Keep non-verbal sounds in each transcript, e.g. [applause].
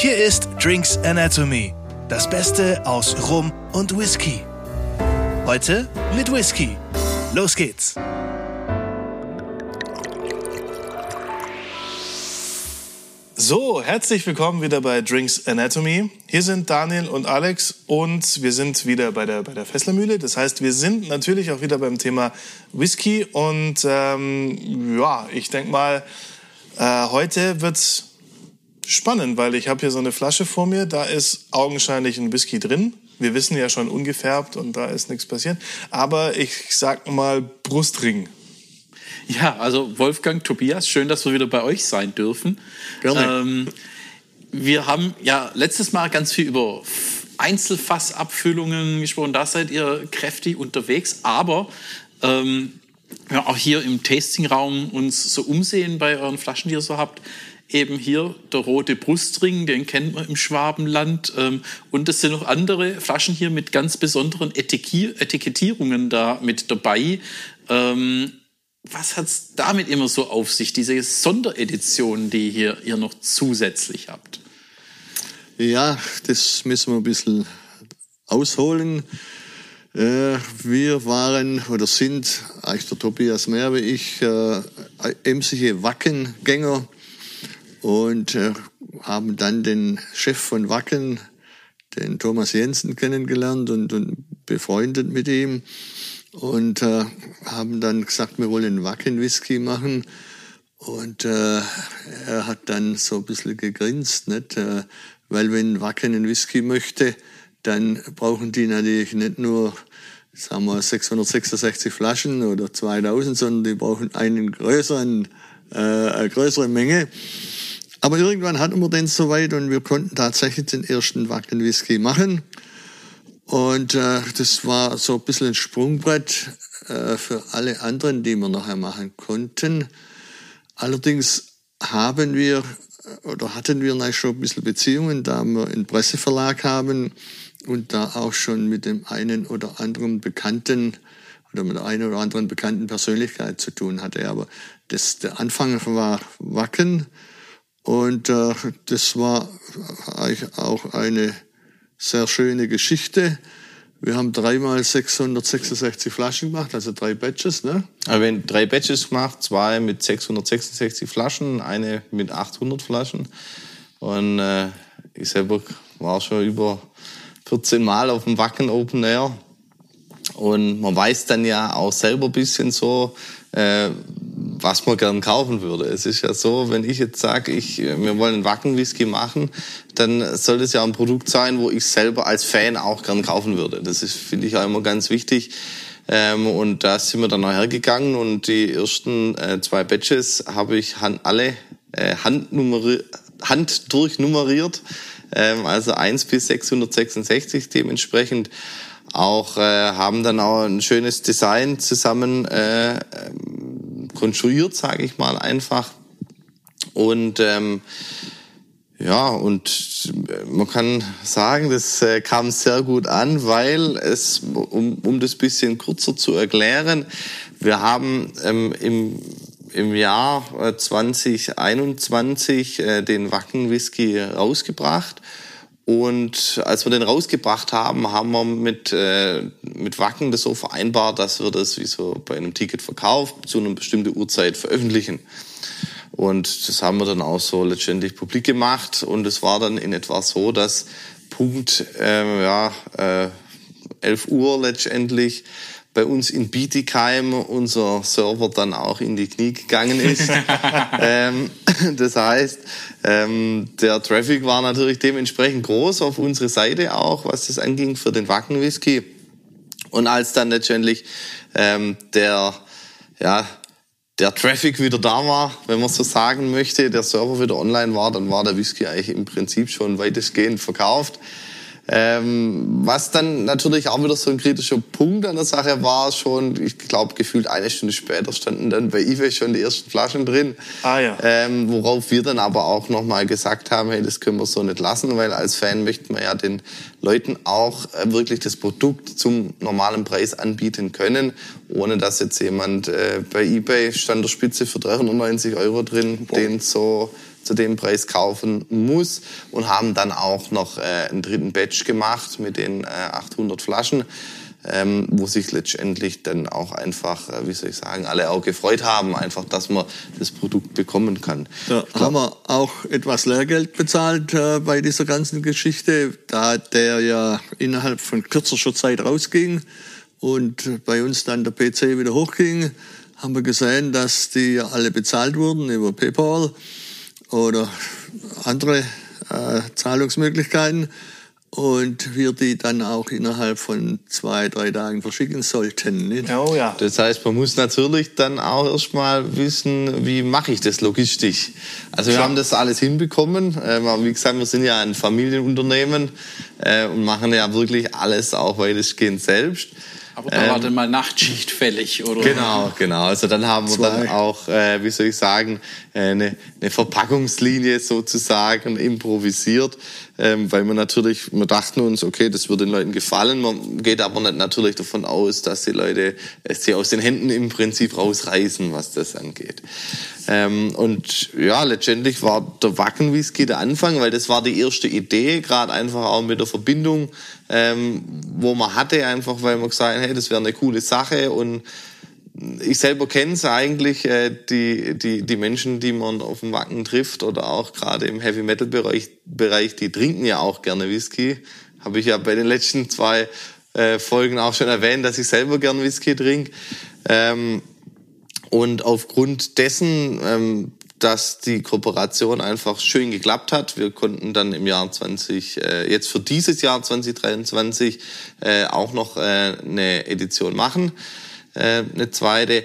Hier ist Drinks Anatomy, das Beste aus Rum und Whisky. Heute mit Whisky. Los geht's! So, herzlich willkommen wieder bei Drinks Anatomy. Hier sind Daniel und Alex und wir sind wieder bei der, bei der Fesslermühle. Das heißt, wir sind natürlich auch wieder beim Thema Whisky und ähm, ja, ich denke mal, äh, heute wird's spannend, weil ich habe hier so eine Flasche vor mir, da ist augenscheinlich ein Whisky drin. Wir wissen ja schon ungefärbt und da ist nichts passiert. Aber ich sag mal Brustring. Ja, also Wolfgang, Tobias, schön, dass wir wieder bei euch sein dürfen. Gerne. Ähm, wir haben ja letztes Mal ganz viel über Einzelfassabfüllungen gesprochen. Da seid ihr kräftig unterwegs. Aber ähm, ja, auch hier im Tastingraum uns so umsehen bei euren Flaschen, die ihr so habt. Eben hier der rote Brustring, den kennt man im Schwabenland. Ähm, und es sind noch andere Flaschen hier mit ganz besonderen Etikett Etikettierungen da mit dabei. Ähm, was hat's damit immer so auf sich, diese Sonderedition, die hier ihr noch zusätzlich habt? Ja, das müssen wir ein bisschen ausholen. Äh, wir waren oder sind, eigentlich der Tobias mehr wie ich, äh, emsige Wackengänger und äh, haben dann den Chef von Wacken, den Thomas Jensen, kennengelernt und, und befreundet mit ihm und äh, haben dann gesagt, wir wollen Wacken-Whisky machen. Und äh, er hat dann so ein bisschen gegrinst, nicht? Äh, weil wenn Wacken einen Whisky möchte, dann brauchen die natürlich nicht nur sagen wir 666 Flaschen oder 2000, sondern die brauchen einen größeren, äh, eine größere Menge. Aber irgendwann hatten wir den soweit und wir konnten tatsächlich den ersten Wacken Whisky machen. Und äh, das war so ein bisschen ein Sprungbrett äh, für alle anderen, die wir nachher machen konnten. Allerdings haben wir oder hatten wir schon ein bisschen Beziehungen, da wir einen Presseverlag haben und da auch schon mit dem einen oder anderen Bekannten oder mit der einen oder anderen bekannten Persönlichkeit zu tun hatte. Aber das, der Anfang war Wacken und äh, das war eigentlich auch eine sehr schöne Geschichte. Wir haben dreimal 666 Flaschen gemacht, also drei Batches, ne? Also wir haben drei Batches gemacht, zwei mit 666 Flaschen, eine mit 800 Flaschen. Und äh, ich selber war schon über 14 Mal auf dem Wacken Open Air. Und man weiß dann ja auch selber ein bisschen so, äh, was man gern kaufen würde. Es ist ja so, wenn ich jetzt sage, ich, wir wollen einen Wacken-Whisky machen, dann soll es ja ein Produkt sein, wo ich selber als Fan auch gern kaufen würde. Das ist, finde ich, auch immer ganz wichtig. Ähm, und da sind wir dann nachher gegangen und die ersten äh, zwei Batches habe ich hand, alle äh, handnummeri hand durchnummeriert, ähm, also 1 bis 666 dementsprechend auch äh, haben dann auch ein schönes Design zusammen äh, konstruiert, sage ich mal einfach. Und ähm, ja, und man kann sagen, das äh, kam sehr gut an, weil es, um, um das bisschen kürzer zu erklären, wir haben ähm, im, im Jahr 2021 äh, den Wacken Whisky rausgebracht und als wir den rausgebracht haben, haben wir mit, äh, mit Wacken das so vereinbart, dass wir das wie so bei einem Ticketverkauf zu einer bestimmten Uhrzeit veröffentlichen. Und das haben wir dann auch so letztendlich publik gemacht. Und es war dann in etwa so, dass Punkt äh, ja, äh, 11 Uhr letztendlich bei uns in Bietigheim unser Server dann auch in die Knie gegangen ist. [laughs] ähm, das heißt, ähm, der Traffic war natürlich dementsprechend groß auf unsere Seite auch, was das anging für den Wacken Whisky. Und als dann letztendlich ähm, der, ja, der Traffic wieder da war, wenn man so sagen möchte, der Server wieder online war, dann war der Whisky eigentlich im Prinzip schon weitestgehend verkauft. Ähm, was dann natürlich auch wieder so ein kritischer Punkt an der Sache war, schon, ich glaube, gefühlt eine Stunde später standen dann bei eBay schon die ersten Flaschen drin. Ah ja. Ähm, worauf wir dann aber auch nochmal gesagt haben, hey, das können wir so nicht lassen, weil als Fan möchten wir ja den Leuten auch äh, wirklich das Produkt zum normalen Preis anbieten können, ohne dass jetzt jemand äh, bei eBay stand der Spitze für 390 Euro drin, Boah. den so zu dem Preis kaufen muss und haben dann auch noch äh, einen dritten Batch gemacht mit den äh, 800 Flaschen ähm, wo sich letztendlich dann auch einfach, äh, wie soll ich sagen, alle auch gefreut haben, einfach, dass man das Produkt bekommen kann. Da haben wir auch etwas Lehrgeld bezahlt äh, bei dieser ganzen Geschichte, da der ja innerhalb von kürzester Zeit rausging und bei uns dann der PC wieder hochging, haben wir gesehen, dass die alle bezahlt wurden über PayPal oder andere äh, Zahlungsmöglichkeiten und wir die dann auch innerhalb von zwei, drei Tagen verschicken sollten. Nicht? Oh ja. Das heißt, man muss natürlich dann auch erstmal wissen, wie mache ich das logistisch. Also wir haben das alles hinbekommen. Äh, wie gesagt, wir sind ja ein Familienunternehmen äh, und machen ja wirklich alles auch weitestgehend selbst. Aber da ähm, war dann mal Nachtschicht fällig, oder? Genau, genau. Also dann haben wir Zwei. dann auch, äh, wie soll ich sagen, eine, eine Verpackungslinie sozusagen improvisiert, ähm, weil wir natürlich, wir dachten uns, okay, das wird den Leuten gefallen. Man geht aber nicht natürlich davon aus, dass die Leute es sie aus den Händen im Prinzip rausreißen, was das angeht. Ähm, und ja, letztendlich war der Wacken-Whisky der Anfang, weil das war die erste Idee, gerade einfach auch mit der Verbindung, ähm, wo man hatte, einfach weil man gesagt hat, hey, das wäre eine coole Sache und ich selber kenne es eigentlich, äh, die, die, die Menschen, die man auf dem Wacken trifft oder auch gerade im Heavy Metal Bereich, Bereich, die trinken ja auch gerne Whisky. Habe ich ja bei den letzten zwei äh, Folgen auch schon erwähnt, dass ich selber gern Whisky trinke. Ähm, und aufgrund dessen, ähm, dass die Kooperation einfach schön geklappt hat, wir konnten dann im Jahr 20, äh, jetzt für dieses Jahr 2023 äh, auch noch äh, eine Edition machen. Äh, eine zweite,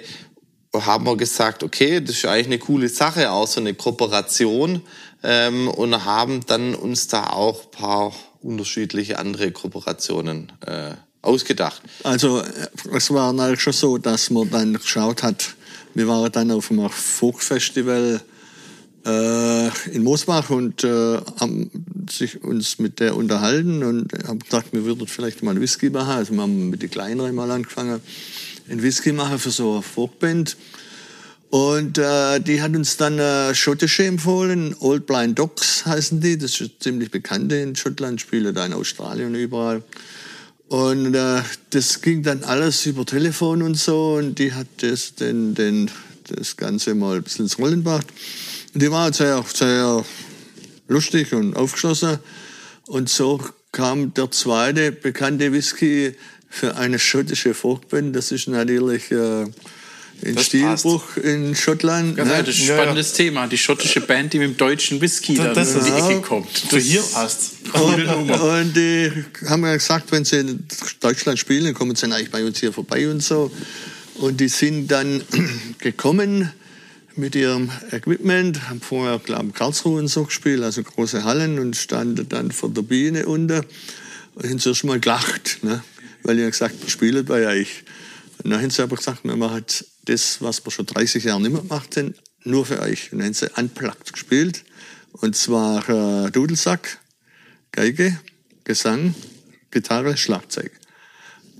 haben wir gesagt, okay, das ist eigentlich eine coole Sache, auch so eine Kooperation. Ähm, und haben dann uns da auch paar unterschiedliche andere Kooperationen äh, ausgedacht. Also es war dann schon so, dass man dann geschaut hat, wir waren dann auf einem Folkfestival äh, in Moosbach und äh, haben sich uns mit der unterhalten und haben gesagt, wir würden vielleicht mal Whisky machen. Also wir haben mit den kleineren mal angefangen einen Whisky machen für so eine Folkband. Und äh, die hat uns dann äh, schottische empfohlen, Old Blind Dogs heißen die, das ist ziemlich bekannte in Schottland, spielen da in Australien überall. Und äh, das ging dann alles über Telefon und so und die hat das, den, den, das Ganze mal ein bisschen ins Rollen gebracht. Und die war sehr, sehr lustig und aufgeschlossen. Und so kam der zweite bekannte Whisky für eine schottische Folkband, das ist natürlich äh, ein das Stilbruch passt. in Schottland. Ganz ne? Das ist ein spannendes ja, ja. Thema. Die schottische Band, die mit dem deutschen Whisky das, das in die Ecke kommt. Du hier passt. Und, und die haben ja gesagt, wenn sie in Deutschland spielen, kommen sie dann eigentlich bei uns hier vorbei und so. Und die sind dann [clears throat] gekommen mit ihrem Equipment, haben vorher, glaube ich, Karlsruhe und so gespielt, also große Hallen und standen dann vor der Biene unter und haben zuerst mal gelacht. Ne? weil ich gesagt wir spielen bei euch. Und dann haben sie aber gesagt, wir machen das, was wir schon 30 Jahre nicht mehr gemacht haben, nur für euch. Und dann haben sie unplugged gespielt. Und zwar äh, Dudelsack, Geige, Gesang, Gitarre, Schlagzeug.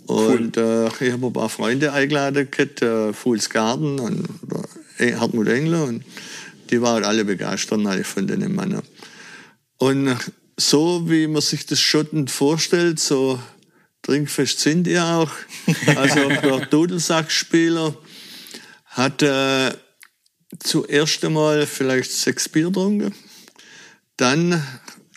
Und cool. äh, ich habe ein paar Freunde eingeladen, äh, Fools Garden und äh, Hartmut Engler. Und die waren alle begeistert von den Männern. Und so wie man sich das Schotten vorstellt, so trinkfest sind die auch. Also der [laughs] Dudelsackspieler hat äh, zuerst einmal vielleicht sechs Bier getrunken, dann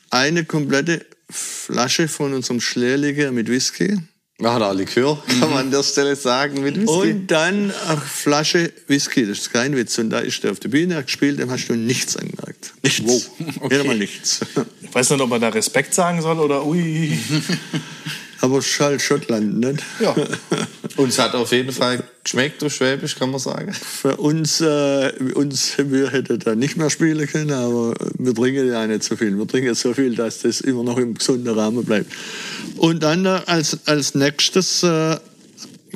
eine komplette Flasche von unserem Schlierliger mit Whisky. Ja, da Likör, kann man an der Stelle sagen, mit Whisky. Und dann eine Flasche Whisky, das ist kein Witz. Und da ist der auf der Bühne gespielt, dem hast du nichts angemerkt. Nichts. Wow. Okay. Mal nichts. Ich weiß nicht, ob man da Respekt sagen soll oder ui. [laughs] Aber es halt Schottland, nicht? Ja. [laughs] uns hat auf jeden Fall geschmeckt, du Schwäbisch, kann man sagen. Für uns, äh, uns wir hätten da nicht mehr spielen können, aber wir trinken ja nicht so viel. Wir trinken so viel, dass das immer noch im gesunden Rahmen bleibt. Und dann äh, als, als nächstes äh,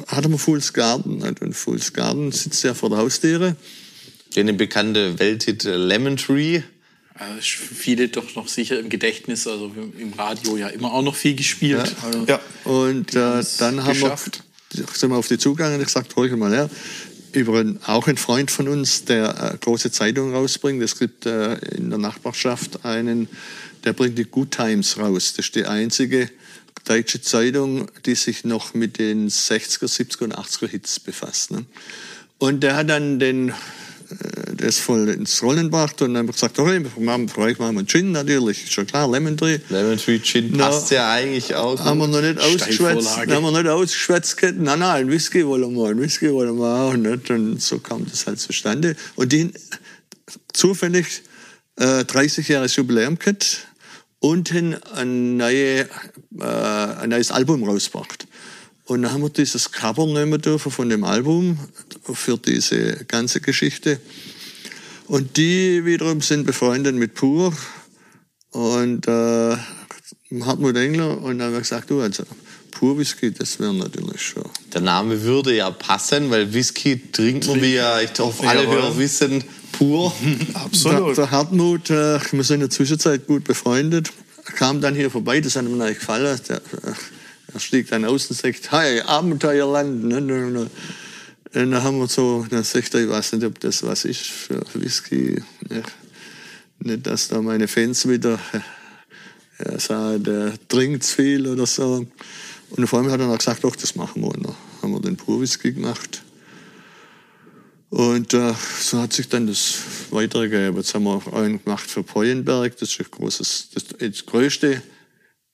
hatten wir Fools Garden. Und Fools Garden sitzt ja vor der Haustüre. Den bekannte Welthit Lemon Tree. Also viele doch noch sicher im Gedächtnis, also im Radio ja immer auch noch viel gespielt. Ja, also ja. und äh, dann haben geschafft. wir, sind wir auf die zugegangen und gesagt, hol ich mal her. über einen, auch ein Freund von uns, der eine große Zeitung rausbringt. Es gibt äh, in der Nachbarschaft einen, der bringt die Good Times raus. Das ist die einzige deutsche Zeitung, die sich noch mit den 60er, 70er und 80er Hits befasst. Ne? Und der hat dann den, äh, das voll ins Rollen gebracht und dann gesagt, okay, wir machen für euch machen wir einen Gin natürlich, ist schon klar, Lemon Tree. Lemon Tree Gin Na, passt ja eigentlich auch. Haben wir noch nicht ausgeschwätzt, haben wir nicht ausgeschwätzt, nein, nein, ein Whisky wollen wir, ein Whisky wollen wir auch nicht. Und so kam das halt zustande. Und die zufällig äh, 30 Jahre Jubiläum gehabt und haben ein, neue, äh, ein neues Album rausgebracht. Und dann haben wir dieses Cover nehmen dürfen von dem Album für diese ganze Geschichte. Und die wiederum sind befreundet mit Pur und äh, Hartmut Engler. Und dann haben wir gesagt, du, also Pur Whisky, das wäre natürlich schon. Der Name würde ja passen, weil Whisky trinkt man wie ja, ich hoffe, alle. Hörer wissen, pur. [laughs] Der, Absolut. der Hartmut, äh, wir sind in der Zwischenzeit gut befreundet, kam dann hier vorbei, das hat ihm natürlich gefallen. Der, dann aus und sagt, hi, Abenteuerland. Ne, ne, ne. Und dann haben wir so, dann sagt er, ich weiß nicht, ob das was ist für Whisky. Ja. Nicht, dass da meine Fans wieder ja, sagen, der trinkt zu viel oder so. Und vor allem hat er dann gesagt, doch, das machen wir. Und dann haben wir den Pur-Whisky gemacht. Und äh, so hat sich dann das weitergegeben. Jetzt haben wir einen gemacht für Peuenberg. Das ist ein großes, das, das größte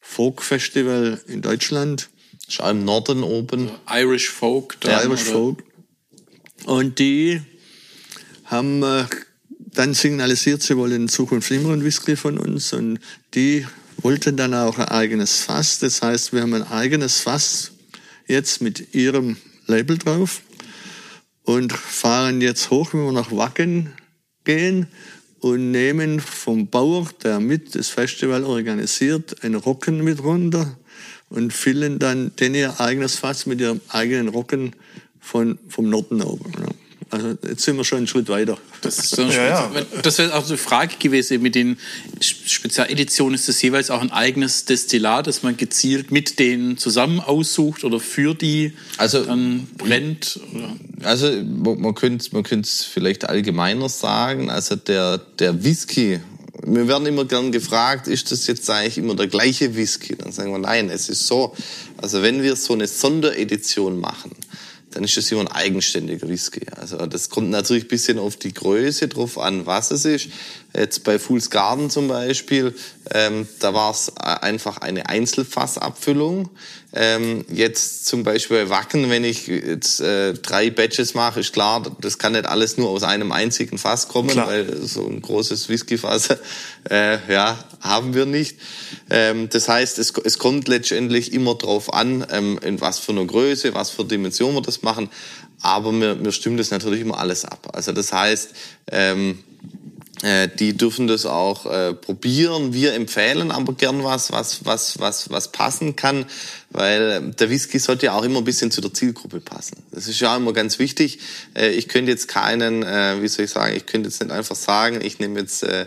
Folk-Festival in Deutschland. Ist auch im Norden oben. Irish Folk. Der da, Irish oder? Folk. Und die haben äh, dann signalisiert, sie wollen in Zukunft immer einen Whisky von uns. Und die wollten dann auch ein eigenes Fass. Das heißt, wir haben ein eigenes Fass jetzt mit ihrem Label drauf und fahren jetzt hoch, wenn wir nach Wacken gehen und nehmen vom Bauer, der mit das Festival organisiert, einen Rocken mit runter und füllen dann den ihr eigenes Fass mit ihrem eigenen Rocken von, vom Norden oben. Ja. Also jetzt sind wir schon einen Schritt weiter. Das ist so ein [laughs] Ja, Spezi- Das wäre auch so eine Frage gewesen. Mit den Spezialeditionen ist das jeweils auch ein eigenes Destillat, das man gezielt mit denen zusammen aussucht oder für die Also- dann brennt. Oder? Also man man könnte man könnte es vielleicht allgemeiner sagen. Also der der Whisky. Wir werden immer gern gefragt, ist das jetzt eigentlich immer der gleiche Whisky? Dann sagen wir nein, es ist so. Also wenn wir so eine Sonderedition machen, dann ist das immer ein eigenständiger Whisky. Also das kommt natürlich ein bisschen auf die Größe drauf an, was es ist. Jetzt bei Fool's Garden zum Beispiel, ähm, da war es einfach eine Einzelfassabfüllung. Ähm, jetzt zum Beispiel bei Wacken, wenn ich jetzt äh, drei Batches mache, ist klar, das kann nicht alles nur aus einem einzigen Fass kommen, Klar. weil so ein großes Whiskyfass [laughs] äh, ja, haben wir nicht. Ähm, das heißt, es, es kommt letztendlich immer drauf an, ähm, in was für einer Größe, was für Dimension wir das machen. Aber wir, wir stimmen das natürlich immer alles ab. Also das heißt, ähm, äh, die dürfen das auch äh, probieren. Wir empfehlen aber gern was, was, was, was, was passen kann, weil äh, der Whisky sollte ja auch immer ein bisschen zu der Zielgruppe passen. Das ist ja immer ganz wichtig. Äh, ich könnte jetzt keinen, äh, wie soll ich sagen, ich könnte jetzt nicht einfach sagen, ich nehme jetzt äh,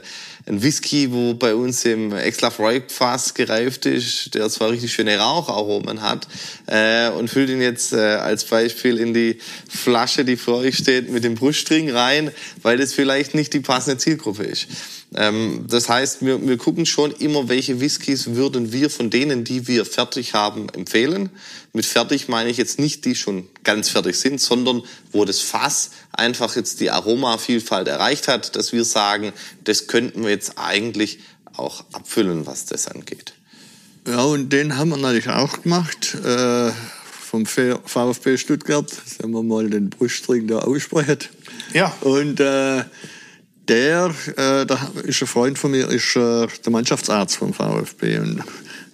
einen Whisky, wo bei uns im Exlaf Roig Fass gereift ist, der zwar richtig schöne Raucharomen hat, äh, und füllt ihn jetzt äh, als Beispiel in die Flasche, die vor euch steht, mit dem Brustring rein, weil das vielleicht nicht die passende Zielgruppe ist. Ähm, das heißt, wir, wir gucken schon immer, welche Whiskys würden wir von denen, die wir fertig haben, empfehlen. Mit fertig meine ich jetzt nicht, die schon ganz fertig sind, sondern wo das Fass einfach jetzt die Aromavielfalt erreicht hat, dass wir sagen, das könnten wir jetzt eigentlich auch abfüllen, was das angeht. Ja, und den haben wir natürlich auch gemacht. Äh, vom VfB Stuttgart, sagen wir mal den Brustring da aussprechen. Ja. Und äh, der, äh, da ist ein Freund von mir, ist äh, der Mannschaftsarzt vom VfB. Und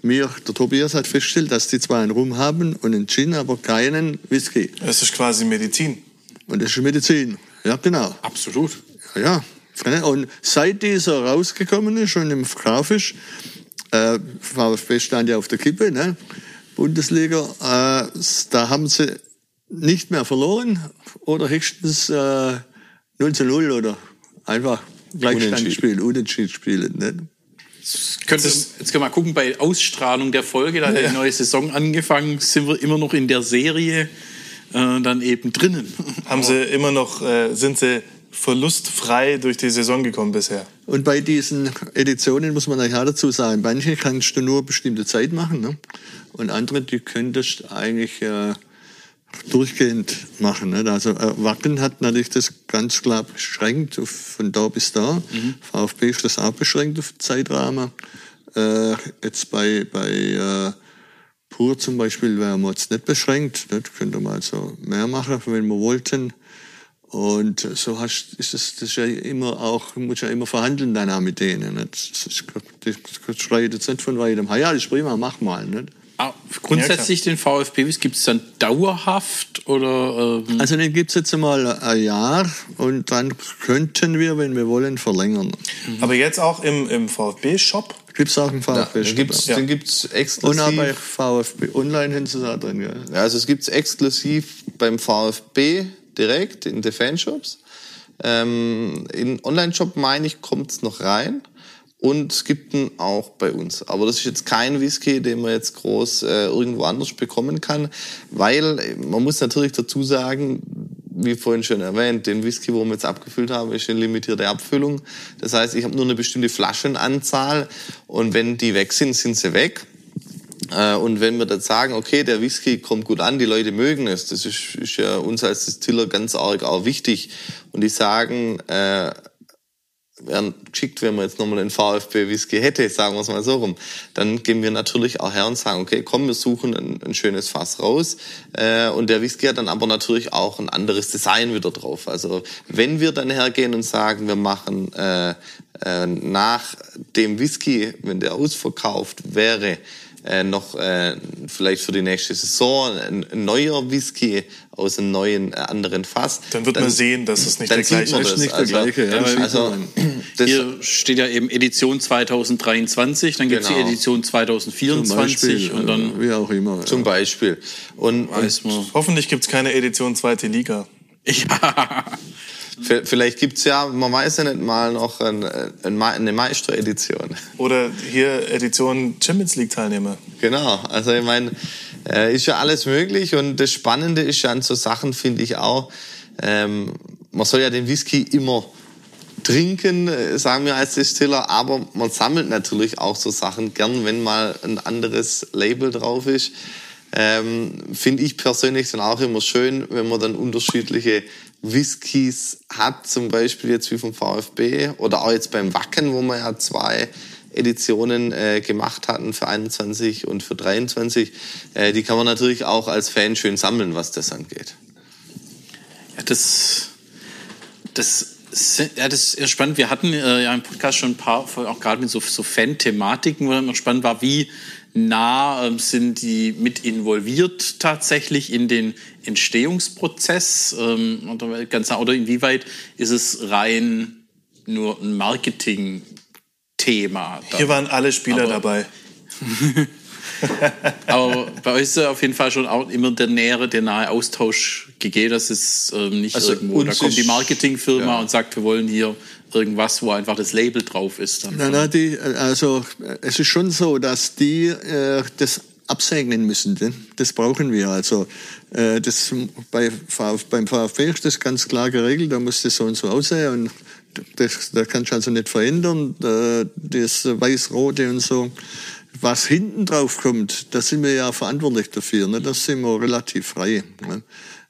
mir, der Tobias hat festgestellt, dass die zwar einen Rum haben und einen Gin, aber keinen Whisky. Das ist quasi Medizin. Und das ist Medizin. Ja, genau. Absolut. Ja, ja. Und seit dieser rausgekommen ist und im ist, äh, VfB stand ja auf der Kippe, ne? Bundesliga, äh, da haben sie nicht mehr verloren oder höchstens äh, 0 zu 0 oder einfach Gleichstand Unentschieden. spielen, Unentschieden spielen. Ne? Könnte, jetzt können wir mal gucken, bei Ausstrahlung der Folge, da hat ja. die neue Saison angefangen, sind wir immer noch in der Serie äh, dann eben drinnen. [laughs] Haben sie immer noch, äh, sind sie verlustfrei durch die Saison gekommen bisher? Und bei diesen Editionen muss man auch dazu sagen, manche kannst du nur bestimmte Zeit machen ne? und andere, die könntest eigentlich äh, durchgehend machen. Ne? Also äh, Wacken hat natürlich das ganz klar beschränkt auf, von da bis da. Mhm. VfB ist das auch beschränkt auf Zeitrahmen. Äh, jetzt bei, bei äh, Pur zum Beispiel wären wir jetzt nicht beschränkt. Das könnte man also mehr machen, wenn wir wollten. Und so hast, ist es, das ist ja immer auch, muss ja immer verhandeln dann auch mit denen. Nicht? Das, ist, das schreit jetzt nicht von weitem, ja, das ist prima, mach mal. Nicht? Ah, grundsätzlich ja, den VfB, gibt es dann dauerhaft oder? Ähm also den gibt es jetzt einmal ein Jahr und dann könnten wir, wenn wir wollen, verlängern. Mhm. Aber jetzt auch im, im VfB-Shop? Gibt es auch im VfB-Shop. Ja, den gibt es ja. exklusiv. Und auch bei VfB Online hin zu da drin. Gell? Ja, also es gibt es exklusiv beim VfB direkt in den Fanshops. Ähm, in Online-Shop, meine ich, kommt es noch rein. Und es gibt ihn auch bei uns. Aber das ist jetzt kein Whisky, den man jetzt groß äh, irgendwo anders bekommen kann, weil äh, man muss natürlich dazu sagen, wie vorhin schon erwähnt, den Whisky, wo wir jetzt abgefüllt haben, ist eine limitierte Abfüllung. Das heißt, ich habe nur eine bestimmte Flaschenanzahl und wenn die weg sind, sind sie weg. Äh, und wenn wir dann sagen, okay, der Whisky kommt gut an, die Leute mögen es, das ist, ist ja uns als Distiller ganz arg auch wichtig. Und die sagen, äh, wären geschickt, wenn man jetzt nochmal einen VfB-Whisky hätte, sagen wir es mal so rum, dann gehen wir natürlich auch her und sagen, okay, komm, wir suchen ein, ein schönes Fass raus. Äh, und der Whisky hat dann aber natürlich auch ein anderes Design wieder drauf. Also wenn wir dann hergehen und sagen, wir machen äh, äh, nach dem Whisky, wenn der ausverkauft wäre, äh, noch äh, vielleicht für die nächste Saison ein, ein neuer Whisky aus einem neuen äh, anderen Fass. Dann wird dann, man sehen, dass es nicht der gleiche ist. Nicht also, der gleiche, ja. also, [clears throat] Hier steht ja eben Edition 2023, dann gibt es genau. die Edition 2024 Beispiel, und dann wie auch immer. Zum Beispiel. Und, und hoffentlich gibt es keine Edition zweite Liga. Ja. [laughs] Vielleicht gibt's ja, man weiß ja nicht mal noch eine, eine Meisteredition. Oder hier Edition Champions League Teilnehmer. Genau, also ich meine, äh, ist ja alles möglich und das Spannende ist ja an so Sachen, finde ich auch, ähm, man soll ja den Whisky immer trinken, äh, sagen wir als Distiller, aber man sammelt natürlich auch so Sachen gern, wenn mal ein anderes Label drauf ist. Ähm, Finde ich persönlich dann auch immer schön, wenn man dann unterschiedliche Whiskys hat, zum Beispiel jetzt wie vom VfB oder auch jetzt beim Wacken, wo wir ja zwei Editionen äh, gemacht hatten für 21 und für 23. Äh, die kann man natürlich auch als Fan schön sammeln, was das angeht. Ja, das, das ja, das ist spannend. Wir hatten äh, ja im Podcast schon ein paar, auch gerade mit so, so Fan-Thematiken, wo noch spannend war, wie nah ähm, sind die mit involviert tatsächlich in den Entstehungsprozess ähm, oder, ganz nah, oder inwieweit ist es rein nur ein Marketing-Thema? Hier waren alle Spieler Aber, dabei. [laughs] Aber bei euch ist ja auf jeden Fall schon auch immer der nähere, der nahe Austausch gegeben. Das ist ähm, nicht also irgendwo. Da kommt die Marketingfirma ja. und sagt, wir wollen hier irgendwas, wo einfach das Label drauf ist. Dann nein, nein, die, also es ist schon so, dass die äh, das absegnen müssen. Das brauchen wir. Also äh, das bei beim VfB ist das ganz klar geregelt. Da muss das so und so aussehen und das, da kannst du also nicht verändern. Das Weiß-Rote und so. Was hinten drauf kommt, da sind wir ja verantwortlich dafür. Ne? Das sind wir relativ frei. Ne?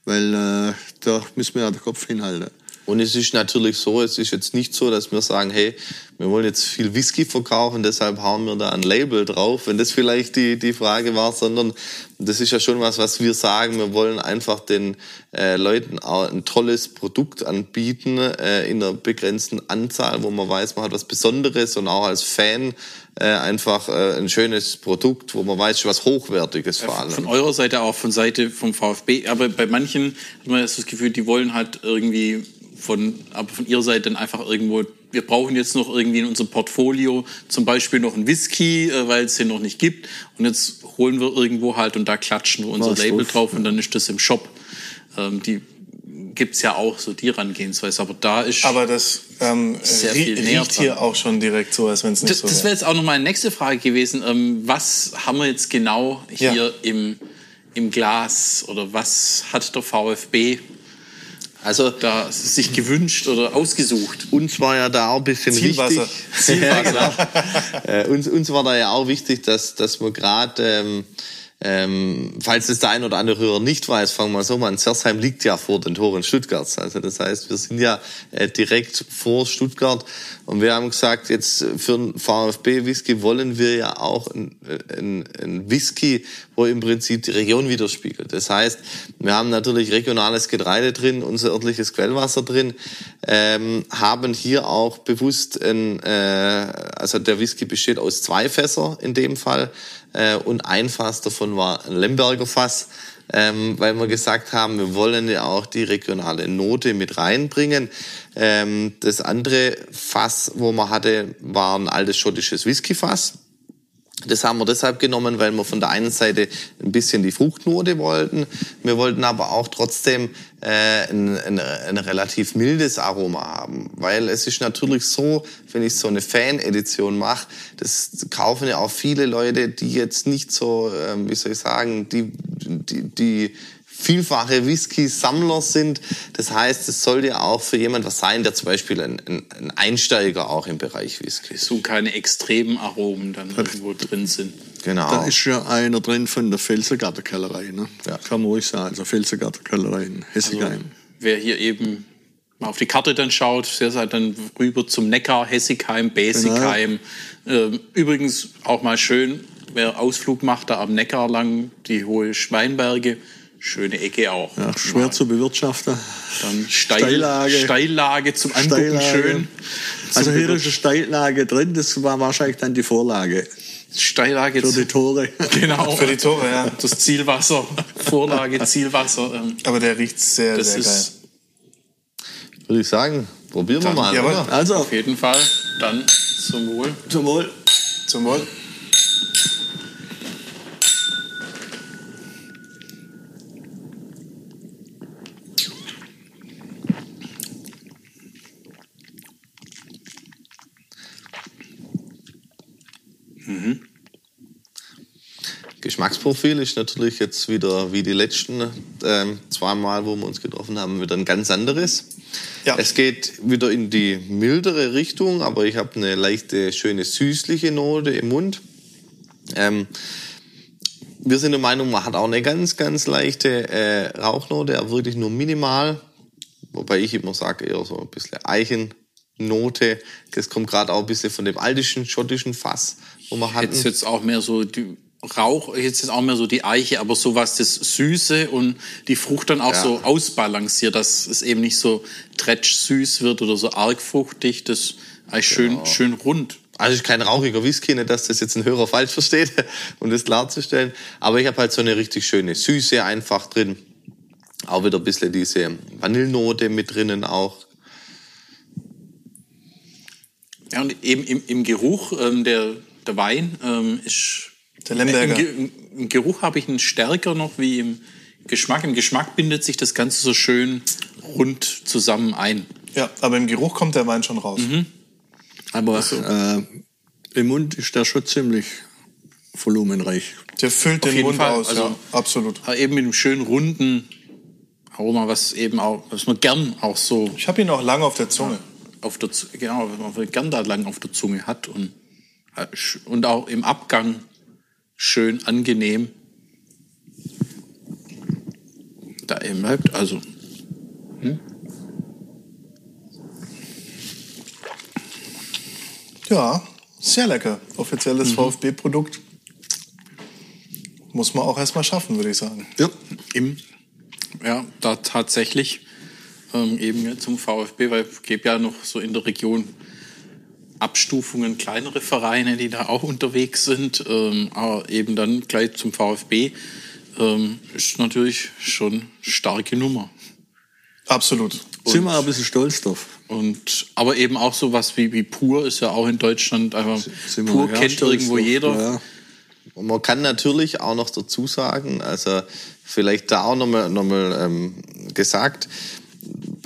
Weil äh, da müssen wir ja den Kopf hinhalten. Und es ist natürlich so, es ist jetzt nicht so, dass wir sagen, hey, wir wollen jetzt viel Whisky verkaufen, deshalb hauen wir da ein Label drauf, wenn das vielleicht die, die Frage war, sondern das ist ja schon was, was wir sagen, wir wollen einfach den äh, Leuten auch ein tolles Produkt anbieten äh, in einer begrenzten Anzahl, wo man weiß, man hat was Besonderes und auch als Fan äh, einfach äh, ein schönes Produkt, wo man weiß, was Hochwertiges vor allem. Von eurer Seite auch, von Seite vom VfB, aber bei manchen hat man das Gefühl, die wollen halt irgendwie von, aber von ihrer Seite dann einfach irgendwo, wir brauchen jetzt noch irgendwie in unserem Portfolio zum Beispiel noch einen Whisky, äh, weil es den noch nicht gibt. Und jetzt holen wir irgendwo halt und da klatschen wir unser Was Label drauf, drauf und dann ist das im Shop. Ähm, die gibt's ja auch so die Herangehensweise, aber da ist aber das ähm, sehr viel riecht hier auch schon direkt so, als wenn es nicht das, so Das wäre jetzt auch noch meine nächste Frage gewesen. Ähm, was haben wir jetzt genau hier ja. im im Glas oder was hat der VfB Also da sich gewünscht oder ausgesucht? uns war ja da auch ein bisschen Zielwasser. wichtig. [laughs] Ja, genau. äh, uns, uns war da ja auch wichtig, dass, dass wir gerade, ähm, ähm, falls es der ein oder andere Hörer nicht weiß, fangen wir mal so an, Zersheim liegt ja vor den Toren Stuttgarts. Also das heißt, wir sind ja äh, direkt vor Stuttgart und wir haben gesagt, jetzt für den VfB-Whisky wollen wir ja auch ein, ein, ein Whisky, wo im Prinzip die Region widerspiegelt. Das heißt, wir haben natürlich regionales Getreide drin, unser örtliches Quellwasser drin, ähm, haben hier auch bewusst ein, äh, also der Whisky besteht aus zwei Fässer in dem Fall äh, und ein Fass davon war ein Lemberger Fass, ähm, weil wir gesagt haben, wir wollen ja auch die regionale Note mit reinbringen. Ähm, das andere Fass, wo man hatte, war ein altes schottisches Whiskyfass. Das haben wir deshalb genommen, weil wir von der einen Seite ein bisschen die Fruchtnote wollten. Wir wollten aber auch trotzdem äh, ein, ein, ein relativ mildes Aroma haben. Weil es ist natürlich so, wenn ich so eine Fan-Edition mache, das kaufen ja auch viele Leute, die jetzt nicht so, ähm, wie soll ich sagen, die, die, die vielfache Whisky-Sammler sind. Das heißt, es sollte ja auch für jemand was sein, der zum Beispiel ein, ein, ein Einsteiger auch im Bereich Whisky ist. So keine extremen Aromen dann irgendwo drin sind. Genau. Da ist ja einer drin von der Felsergarter Kellerei, ne? Ja. Kann man ruhig sagen. Also Felsergarter Kellerei in Hessigheim. Also, wer hier eben mal auf die Karte dann schaut, der seid dann rüber zum Neckar, Hessigheim, Besigheim. Ähm, übrigens auch mal schön, wer Ausflug macht, da am Neckar lang, die hohe Schweinberge, schöne Ecke auch. ja, schwer Mal. zu bewirtschaften. Dann Steil, Steillage. Steillage zum Angucken Steillage. schön. Also Zum hier Bewir- ist eine Steillage drin, das war wahrscheinlich dann die Vorlage Steillage für die Tore. [laughs] Genau. Für die Tore, ja. Das Zielwasser, Vorlage, Zielwasser. Aber der riecht sehr, Das sehr geil. ist Würde ich sagen, probieren wir Dann- mal. Jawohl. oder? Also, auf jeden Fall dann zum Wohl. zum Wohl. Zum Wohl. Geschmacksprofil ist natürlich jetzt wieder wie die letzten ähm, zweimal, wo wir uns getroffen haben, wieder ein ganz anderes. Ja. Es geht wieder in die mildere Richtung, aber ich habe eine leichte, schöne süßliche Note im Mund. Ähm, wir sind der Meinung, man hat auch eine ganz, ganz leichte äh, Rauchnote, aber wirklich nur minimal. Wobei ich immer sage, eher so ein bisschen Eichennote. Das kommt gerade auch ein bisschen von dem altischen, schottischen Fass, wo wir hatten. Jetzt jetzt auch mehr so die Rauch, jetzt ist auch mehr so die Eiche, aber so was das Süße und die Frucht dann auch Ja. so ausbalanciert, dass es eben nicht so tretsch süß wird oder so arg fruchtig, das eigentlich schön, schön rund. Also ist kein rauchiger Whisky, nicht, dass das jetzt ein Hörer falsch versteht, [laughs] um das klarzustellen. Aber ich habe halt so eine richtig schöne Süße einfach drin. Auch wieder ein bisschen diese Vanillenote mit drinnen auch. Ja, und eben im, im Geruch, ähm, der, der Wein ähm, ist. Der Lemberger. Im, Ge Im Geruch habe ich einen stärker noch wie im Geschmack. Im Geschmack bindet sich das Ganze so schön rund zusammen ein. Ja, aber im Geruch kommt der Wein schon raus. Aber äh, im Mund ist der schon ziemlich volumenreich. Der füllt Auf den Mund Fall, aus, also- ja, absolut. Aber eben mit einem schönen runden Aroma, was eben auch, was man gern auch so Ich habe ihn auch lange auf der Zunge. auf der genau, was man gern da lang auf der Zunge hat und, äh, und auch im Abgang schön angenehm da eben bleibt. Also Ja, sehr lecker. Offizielles Mhm. VfB-Produkt. Muss man auch erstmal schaffen, würde ich sagen. Ja. im, ja, da tatsächlich ähm, eben zum VfB, weil es gibt ja noch so in der Region Abstufungen, kleinere Vereine, die da auch unterwegs sind, ähm, aber eben dann gleich zum VfB ähm, ist natürlich schon starke Nummer. Absolut. Sind wir ein bisschen stolz drauf. Und, aber eben auch sowas wie, wie Pur ist ja auch in Deutschland einfach, Sind Pur kennt irgendwo drauf. jeder. Ja. Und man kann natürlich auch noch dazu sagen, also vielleicht da auch nochmal noch mal, ähm, gesagt,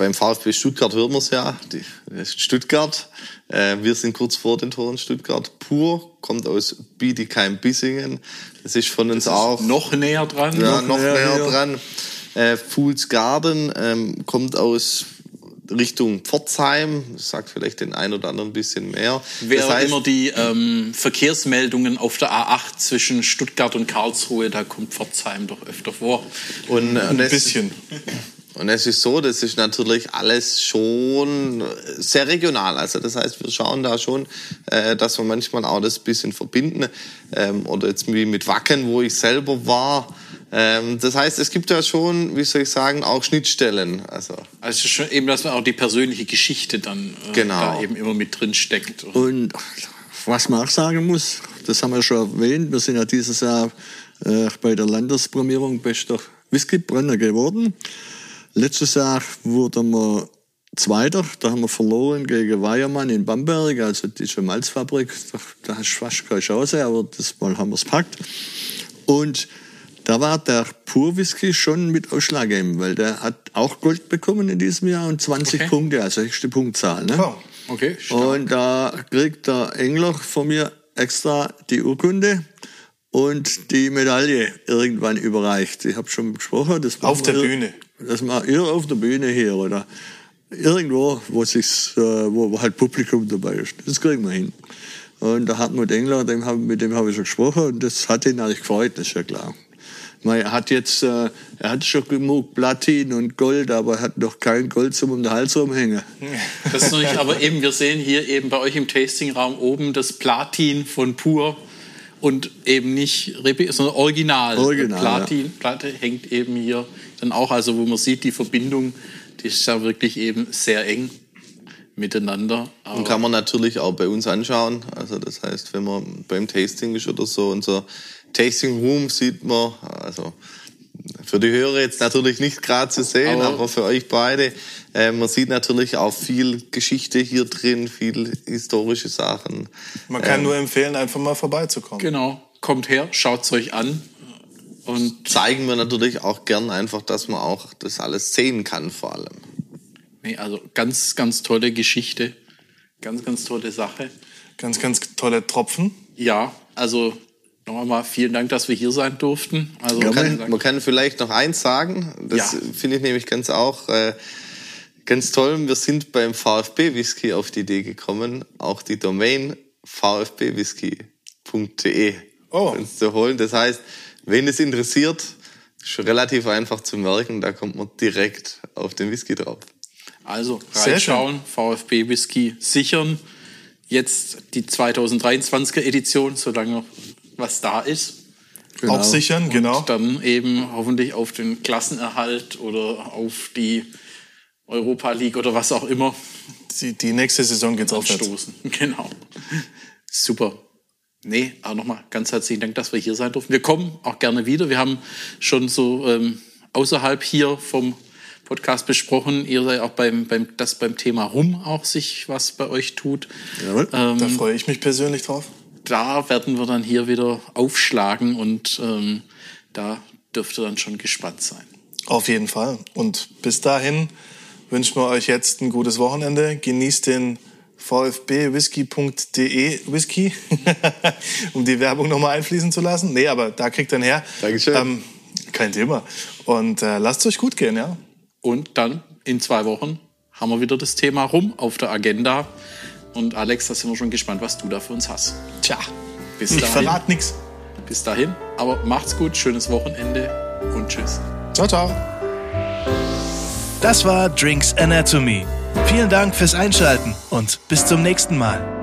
beim VfB Stuttgart hört man es ja, die, ist Stuttgart. Äh, wir sind kurz vor den Toren Stuttgart. Pur kommt aus Bietigheim-Bissingen. Das ist von uns Das auch noch näher dran. ja, noch näher näher hier. dran. Äh, Fools Garden ähm, kommt aus Richtung Pforzheim. Das sagt vielleicht den einen oder anderen ein bisschen mehr. Wer das heißt, immer die ähm, Verkehrsmeldungen auf der A8 zwischen Stuttgart und Karlsruhe, da kommt Pforzheim doch öfter vor. und, und Ein es- bisschen. [laughs] Und es ist so, das ist natürlich alles schon sehr regional. Also das heißt, wir schauen da schon, äh, dass wir manchmal auch das ein bisschen verbinden. Ähm, oder jetzt wie mit Wacken, wo ich selber war. Ähm, das heißt, es gibt da schon, wie soll ich sagen, auch Schnittstellen. Also Also schon eben, dass man auch die persönliche Geschichte dann äh, Genau. da eben immer mit drin steckt. Und was man auch sagen muss, das haben wir schon erwähnt, wir sind ja dieses Jahr äh, bei der Landesprämierung bester Whiskybrenner geworden. Letztes Jahr wurden wir Zweiter, da haben wir verloren gegen Weiermann in Bamberg, also diese Malzfabrik, da, da hast du fast keine Chance, aber das Mal haben wir es packt. Und da war der Pur Whisky schon mit ausschlaggebend, weil der hat auch Gold bekommen in diesem Jahr und 20 Okay. Punkte, also höchste Punktzahl. Ne? Oh, Okay, stark. Und da kriegt der Engler von mir extra die Urkunde und die Medaille irgendwann überreicht. Ich habe schon besprochen. Das Auf der Bühne. Das mal ihr auf der Bühne hier oder irgendwo, wo, sich's, wo, halt Publikum dabei ist. Das kriegen wir hin. Und der Hartmut Engler, dem hab, mit dem habe ich schon gesprochen und das hat ihn eigentlich gefreut, das ist ja klar. Er hat jetzt, er hat schon genug Platin und Gold, aber er hat noch kein Gold zum um den Hals rumhängen. Das ist nicht, aber eben, wir sehen hier eben bei euch im Tastingraum oben das Platin von Pur und eben nicht, sondern Original. Original, Platin, Platte hängt eben hier dann auch, also wo man sieht, die Verbindung, die ist ja wirklich eben sehr eng miteinander. Und Aber kann man natürlich auch bei uns anschauen. Also das heißt, wenn man beim Tasting ist oder so, unser Tasting Room sieht man, also für die Hörer jetzt natürlich nicht gerade zu sehen, Aber- aber, für euch beide, äh, man sieht natürlich auch viel Geschichte hier drin, viel historische Sachen. Man kann nur empfehlen, einfach mal vorbeizukommen. genau, kommt her, schaut's euch an und Zeigen wir natürlich auch gern einfach, dass man auch das alles sehen kann vor allem. nee, also ganz, ganz tolle Geschichte, ganz, ganz tolle Sache. Ganz, ganz tolle Tropfen. Ja, also noch einmal vielen Dank, dass wir hier sein durften. Also vielen kann, man kann vielleicht noch eins sagen, das Ja. finde ich nämlich ganz auch äh, ganz toll. Wir sind beim VfB Whisky auf die Idee gekommen, auch die Domain vfbwhisky.de Oh. uns zu holen. Das heißt, wen es interessiert, ist schon relativ einfach zu merken, da kommt man direkt auf den Whisky drauf. Also Sehr reinschauen, VfB Whisky sichern. Jetzt die 2023er Edition, solange noch was da ist. Genau. Auch sichern, genau. Dann eben hoffentlich auf den Klassenerhalt oder auf die Europa League oder was auch immer Die, die nächste Saison geht's aufwärts. anstoßen. [laughs] Genau. Super. Nee, aber nochmal ganz herzlichen Dank, dass wir hier sein durften. Wir kommen auch gerne wieder. Wir haben schon so ähm, außerhalb hier vom Podcast besprochen, ihr seid auch beim, beim, dass beim Thema Rum auch sich was bei euch tut. Jawohl. Ähm, Da freue ich mich persönlich drauf. da werden wir dann hier wieder aufschlagen und ähm, da dürft ihr dann schon gespannt sein. Auf jeden Fall. Und bis dahin wünschen wir euch jetzt ein gutes Wochenende. Genießt den vfbwhisky.de Whisky, [laughs] um die Werbung nochmal einfließen zu lassen. Nee, aber da kriegt ihr ihn her. Dankeschön. Ähm, kein Thema. Und äh, lasst euch gut gehen, ja. Und dann in zwei Wochen haben wir wieder das Thema Rum auf der Agenda. Und Alex, da sind wir schon gespannt, was du da für uns hast. Tja, Bis ich dahin. verrate nichts. Bis dahin. Aber macht's gut, schönes Wochenende und tschüss. Ciao, ciao. Das war Drinks Anatomy. Vielen Dank fürs Einschalten und bis zum nächsten Mal.